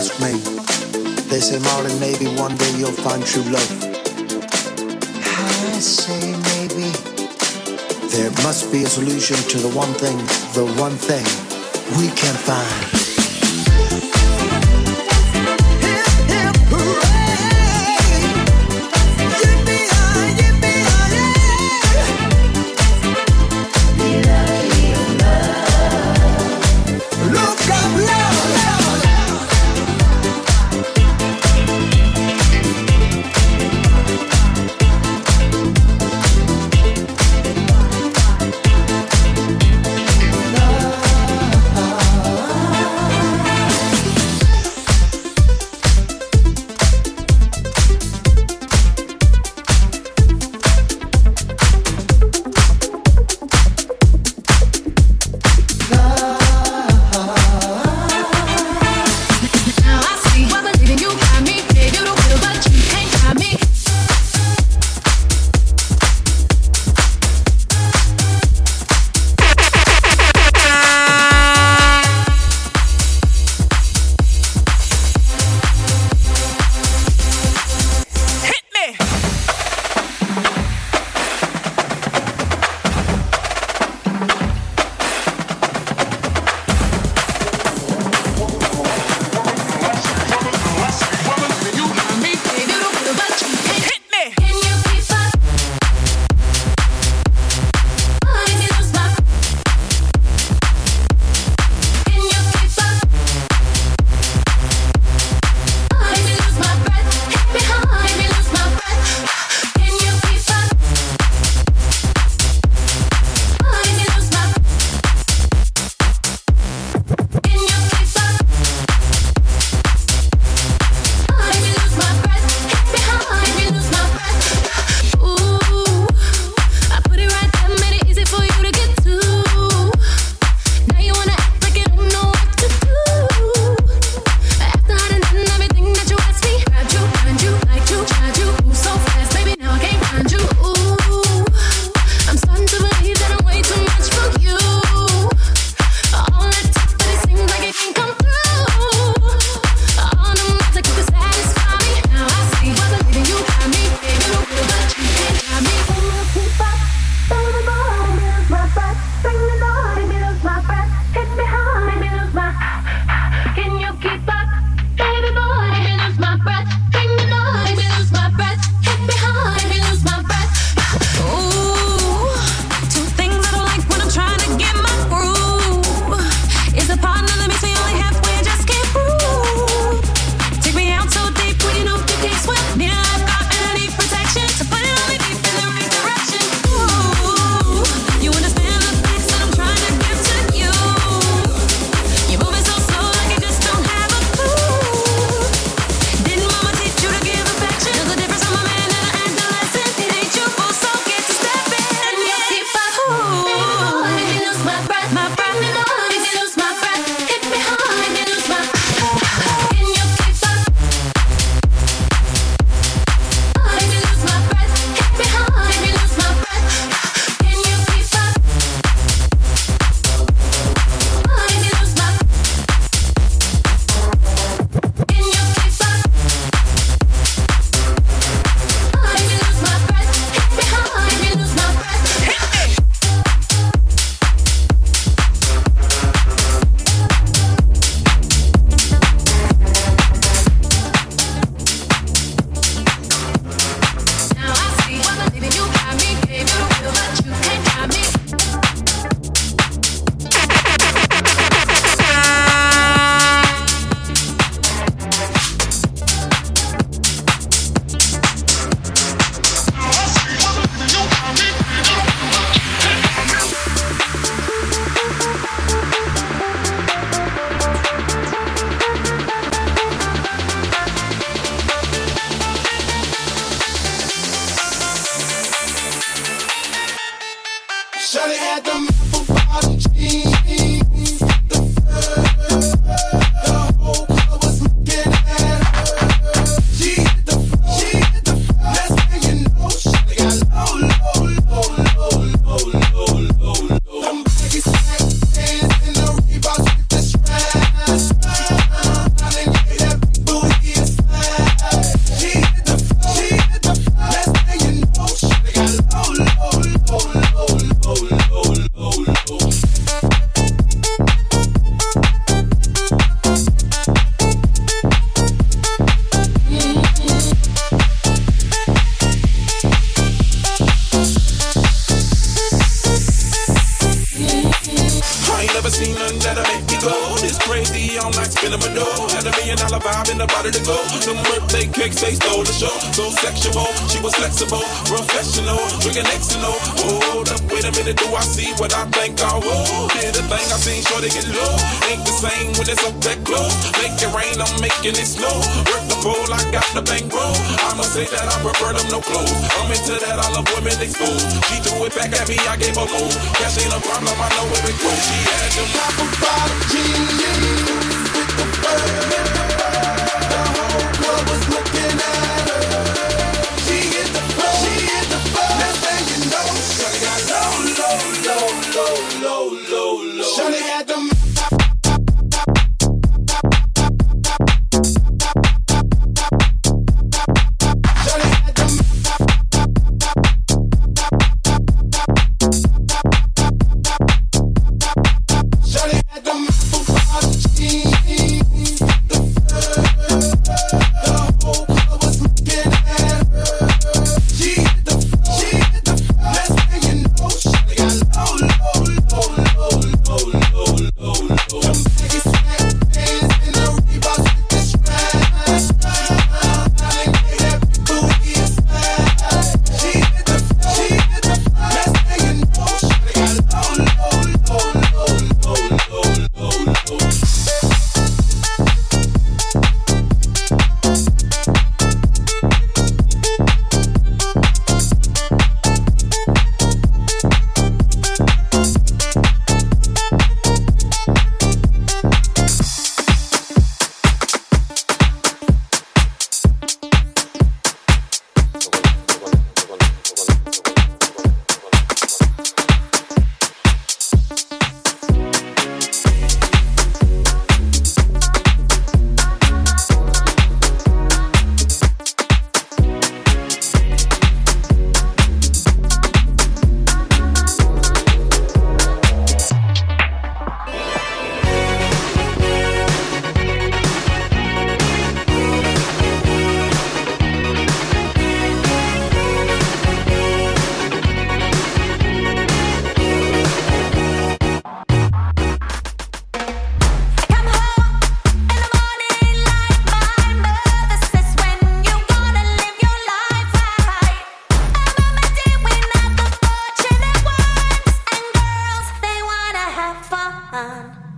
ask me. They say, Marlon, maybe one day you'll find true love. I say maybe. There must be a solution to the one thing, the one thing we can find. low, low, low, low. Shawty had them. hand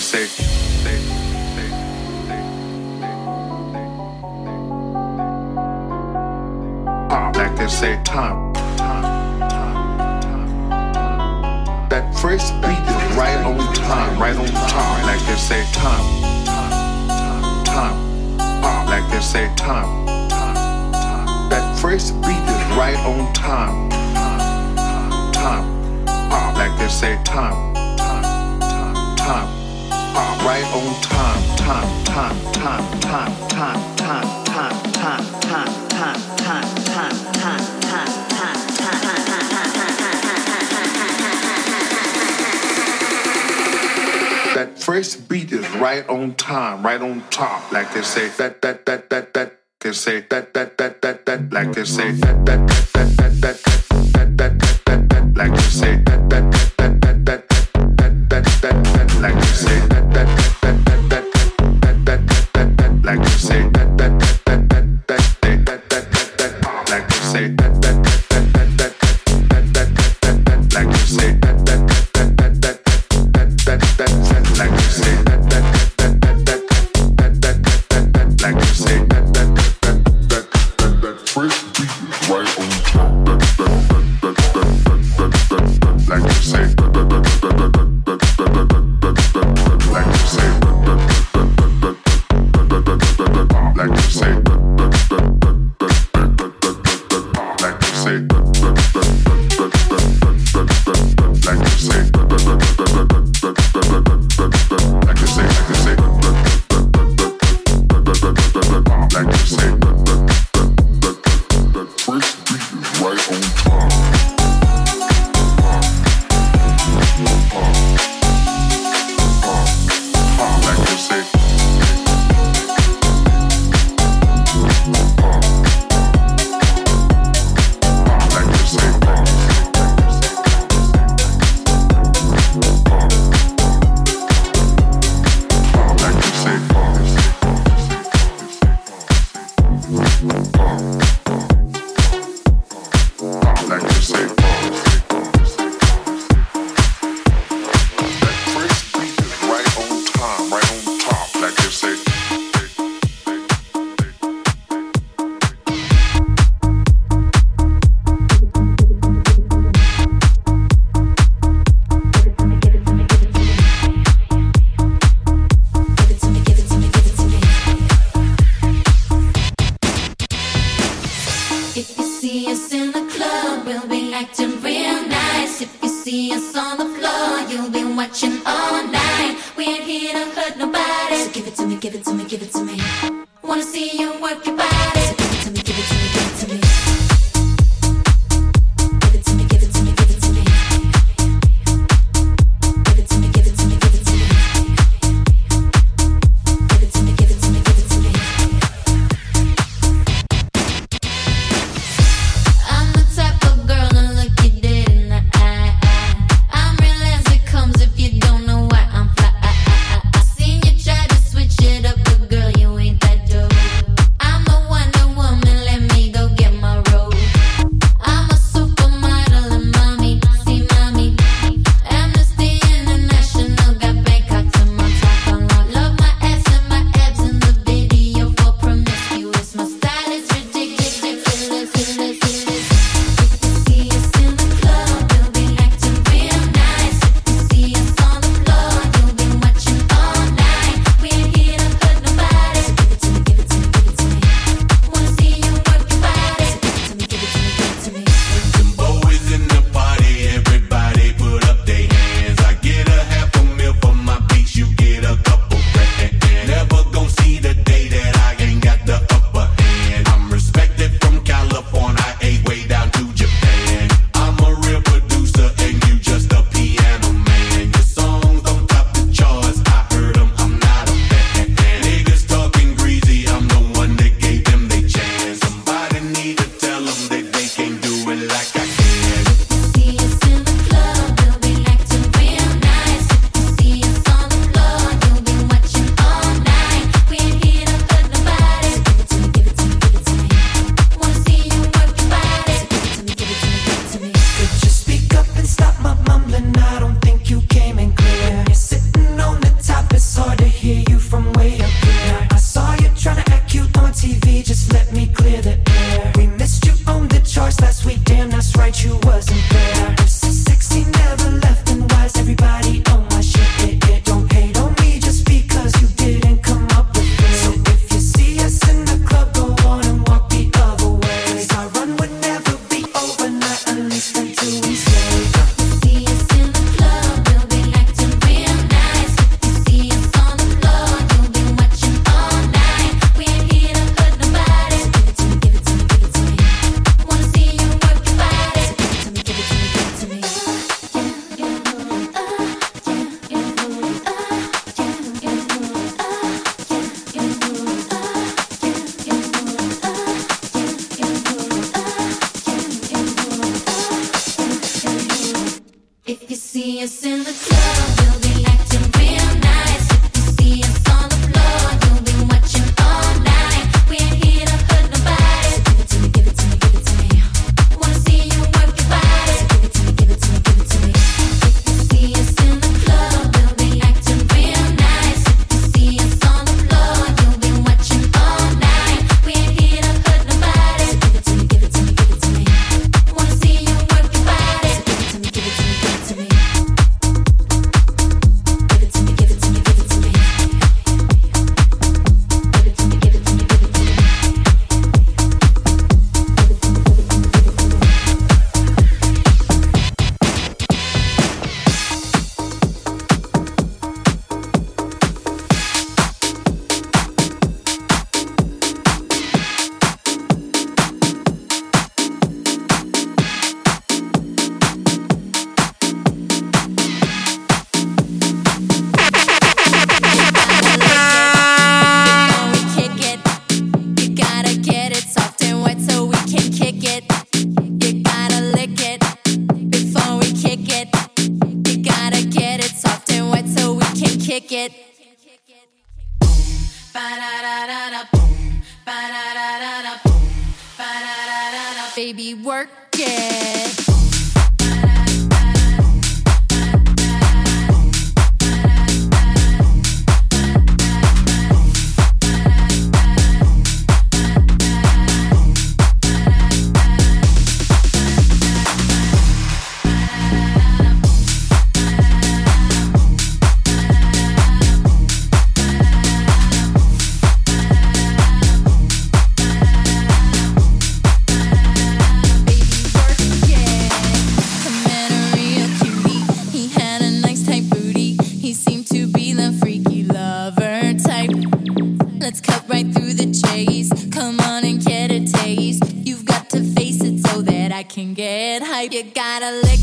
say. Like they say, time, time, That first beat is right on time, right on time. Like they say, time, time, time, Like they say, time, time, time. That first beat is right on time, time, time. Like they say, time time, right on time, time, time, time, time, time, time, time, time, time. That first beat is right on time, right on top, like they say that that that that that they say that that that that that like they say that that that that that that that that that like they say that You gotta lick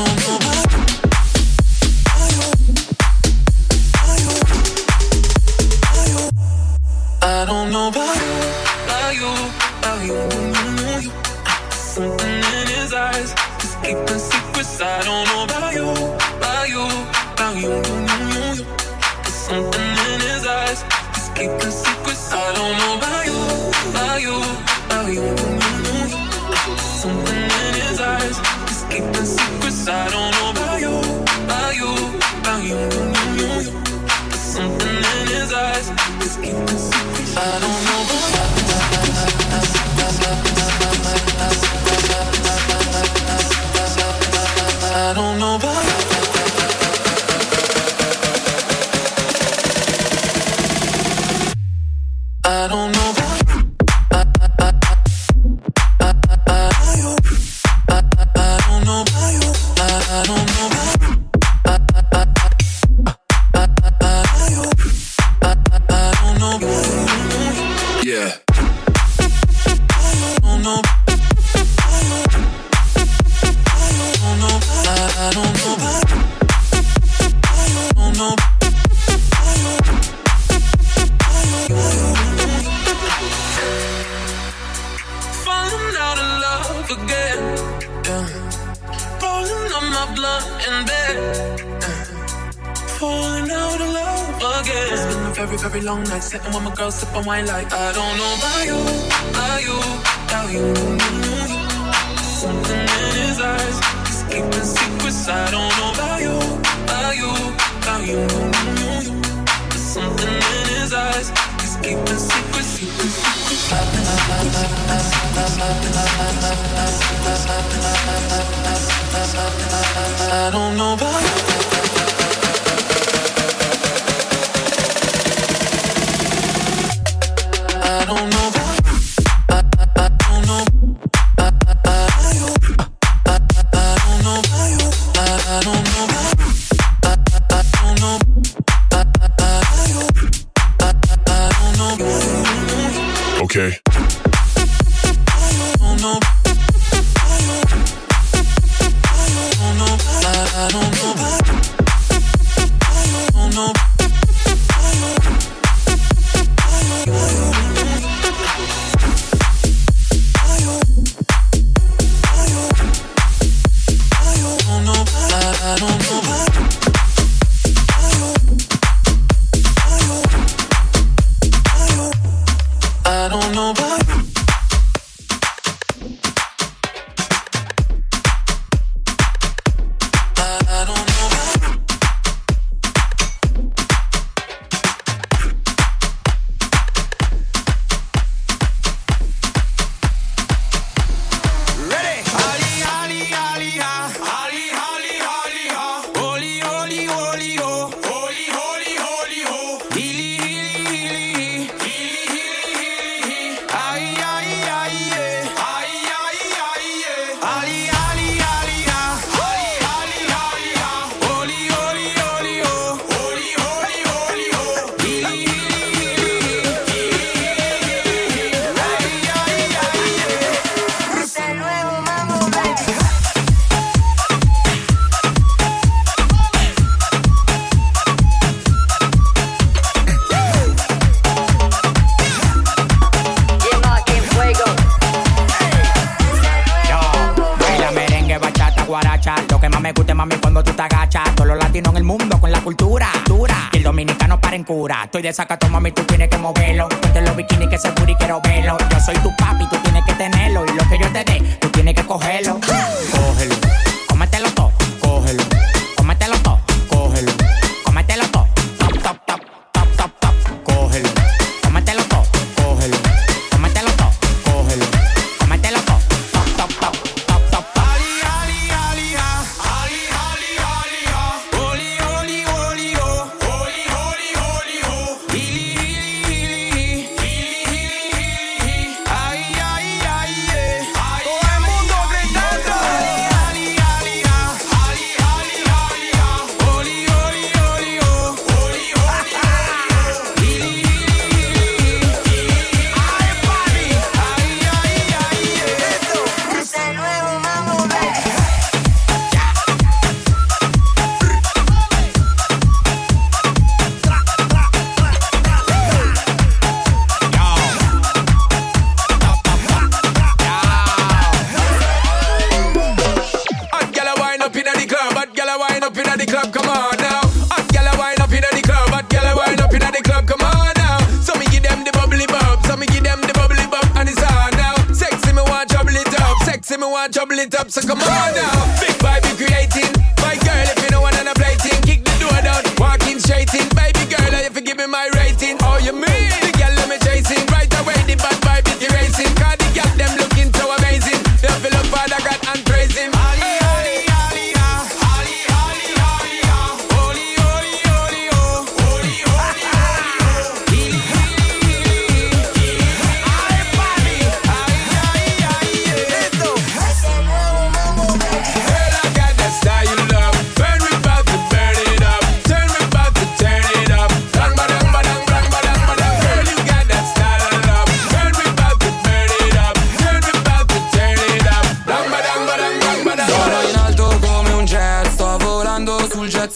on the wine like en cura. Estoy de sacato, mami, tú tienes que moverlo. Ponte los bikinis que se y quiero verlo. Yo soy tu papi, tú tienes que tenerlo. Y lo que yo te dé, tú tienes que cogerlo. Cógelo, cómetelo todo, cógelo, cómetelo todo, cógelo.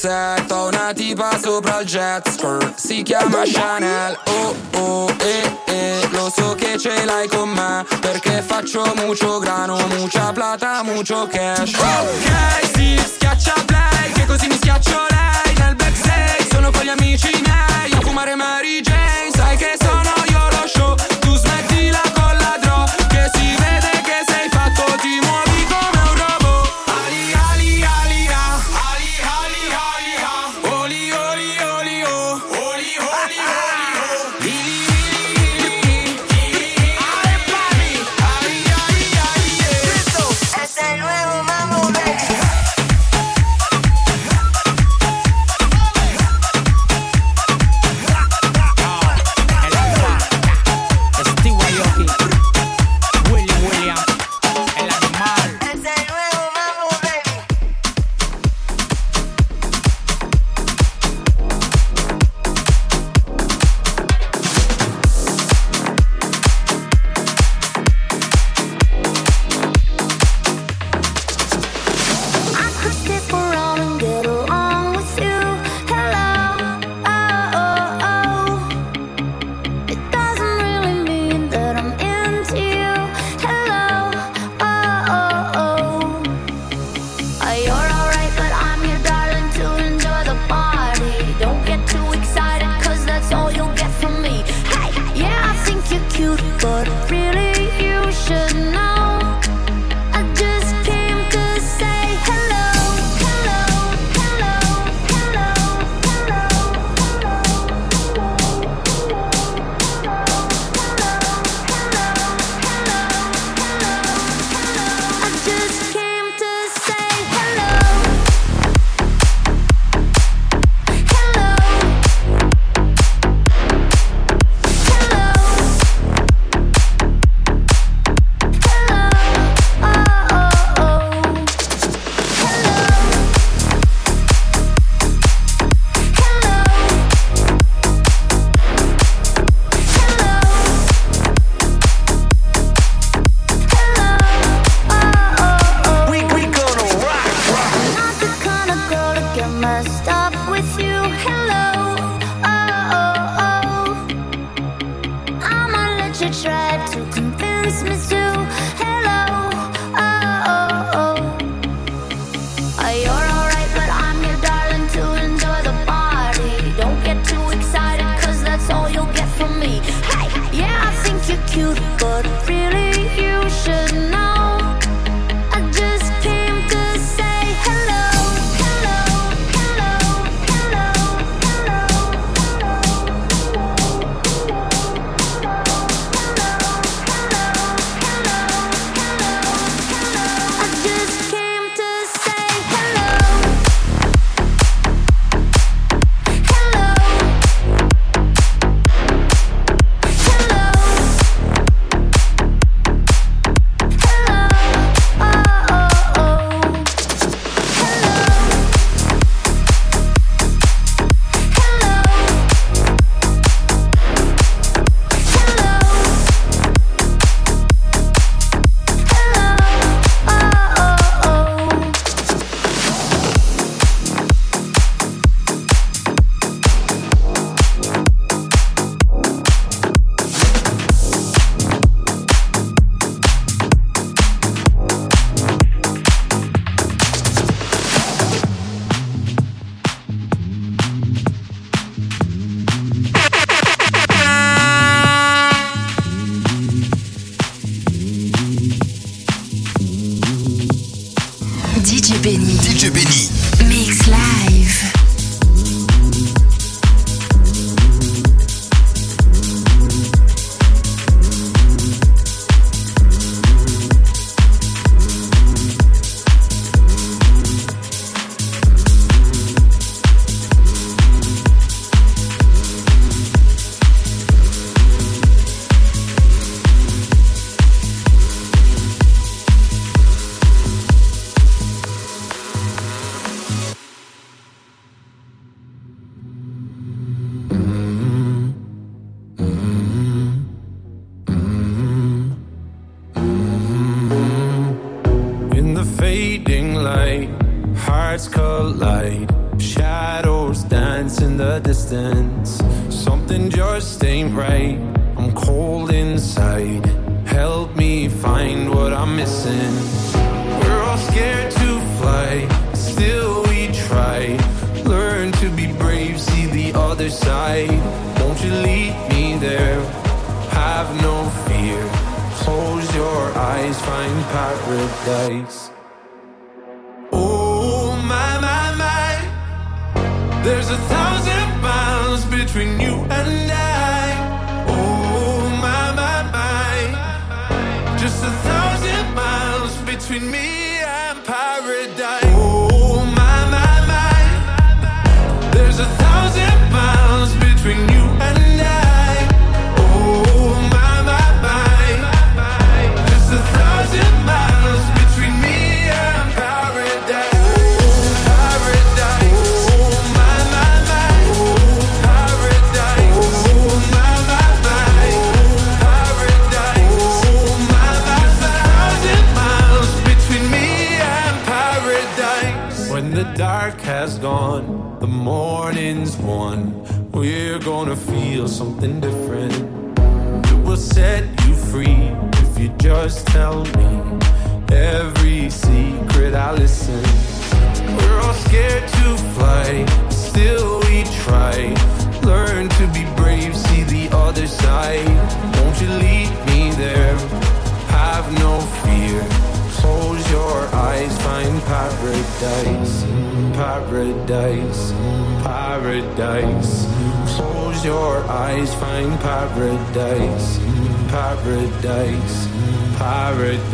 rossetto Una tipa sopra il jet skirt. Si chiama Chanel. Oh oh eh eh. Lo so che ce l'hai con me Perché faccio mucho grano Mucha plata, mucho cash. Ok, si sì, schiaccia play Che così mi schiaccio lei. Nel backstage sono con gli amici miei A fumare Mary Jane.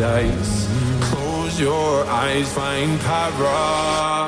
Paradise. Close your eyes, find para.